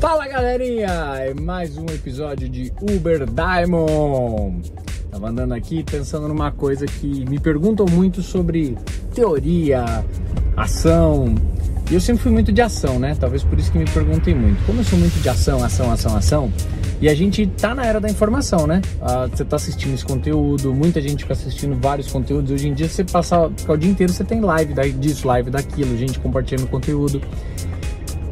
galerinha! É mais um episódio de Uber Diamond. Tava andando aqui pensando numa coisa que me perguntam muito sobre teoria, ação. E eu sempre fui muito de ação, né? Talvez por isso que me perguntem muito. Como eu sou muito de ação, ação, ação, ação, e a gente tá na era da informação, né? Ah, você tá assistindo esse conteúdo, muita gente fica assistindo vários conteúdos. Hoje em dia, você passar o dia inteiro, você tem live disso, live daquilo, gente compartilhando conteúdo.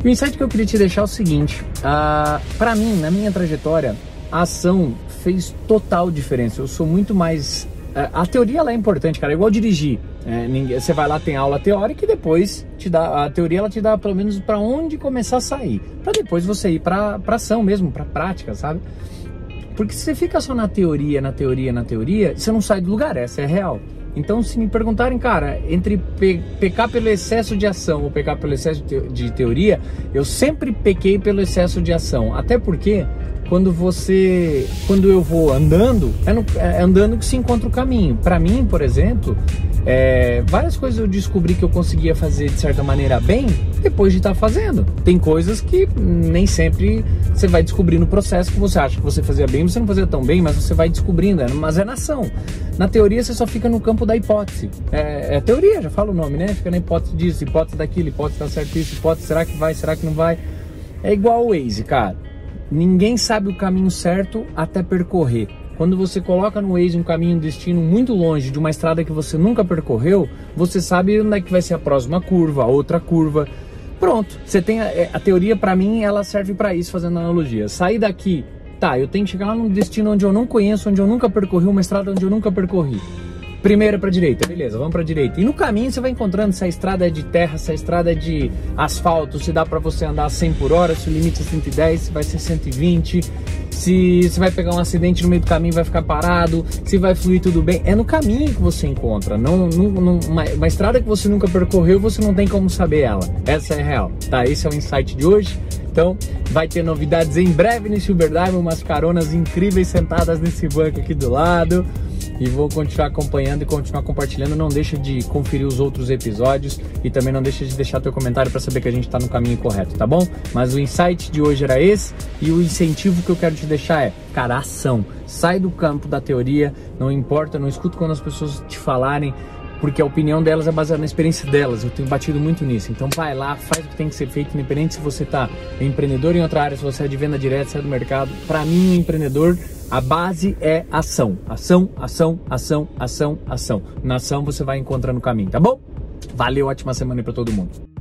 O insight que eu queria te deixar é o seguinte: uh, para mim, na minha trajetória, a ação fez total diferença. Eu sou muito mais. Uh, a teoria ela é importante, cara. É igual dirigir. É, você vai lá, tem aula teórica e depois te dá a teoria ela te dá pelo menos para onde começar a sair, para depois você ir para ação mesmo, para prática, sabe? Porque se você fica só na teoria, na teoria, na teoria, você não sai do lugar. Essa é real. Então, se me perguntarem, cara, entre pe pecar pelo excesso de ação ou pecar pelo excesso de teoria, eu sempre pequei pelo excesso de ação. Até porque quando você, quando eu vou andando, é, no, é andando que se encontra o caminho. Para mim, por exemplo, é, várias coisas eu descobri que eu conseguia fazer de certa maneira bem depois de estar tá fazendo. Tem coisas que nem sempre você vai descobrir no processo que você acha que você fazia bem, você não fazia tão bem, mas você vai descobrindo, é, mas é na ação. Na teoria você só fica no campo da hipótese. É, é teoria, já fala o nome, né? Fica na hipótese disso, hipótese daquilo, hipótese tá certo isso, hipótese será que vai, será que não vai. É igual o Waze, cara. Ninguém sabe o caminho certo até percorrer. Quando você coloca no Waze um caminho um destino muito longe de uma estrada que você nunca percorreu, você sabe onde é que vai ser a próxima curva, a outra curva. Pronto, você tem a, é, a teoria para mim, ela serve para isso, fazendo analogia. Sair daqui, tá, eu tenho que chegar lá num destino onde eu não conheço, onde eu nunca percorri, uma estrada onde eu nunca percorri. Primeiro para direita, beleza, vamos para direita. E no caminho você vai encontrando se a estrada é de terra, se a estrada é de asfalto, se dá para você andar 100 por hora, se o limite é 110, se vai ser 120, se você vai pegar um acidente no meio do caminho vai ficar parado, se vai fluir tudo bem. É no caminho que você encontra, não, não, não uma, uma, estrada que você nunca percorreu, você não tem como saber ela. Essa é real, tá? Esse é o insight de hoje. Então, vai ter novidades em breve nesse Uber Dive, umas caronas incríveis sentadas nesse banco aqui do lado e vou continuar acompanhando e continuar compartilhando. Não deixa de conferir os outros episódios e também não deixa de deixar teu comentário para saber que a gente está no caminho correto, tá bom? Mas o insight de hoje era esse e o incentivo que eu quero te deixar é, cara, ação. Sai do campo da teoria, não importa, não escuta quando as pessoas te falarem porque a opinião delas é baseada na experiência delas. Eu tenho batido muito nisso. Então vai lá, faz o que tem que ser feito, independente se você está empreendedor em outra área, se você é de venda direta, se é do mercado. Para mim, um empreendedor a base é ação. Ação, ação, ação, ação, ação. Na ação você vai encontrando o caminho, tá bom? Valeu, ótima semana para todo mundo.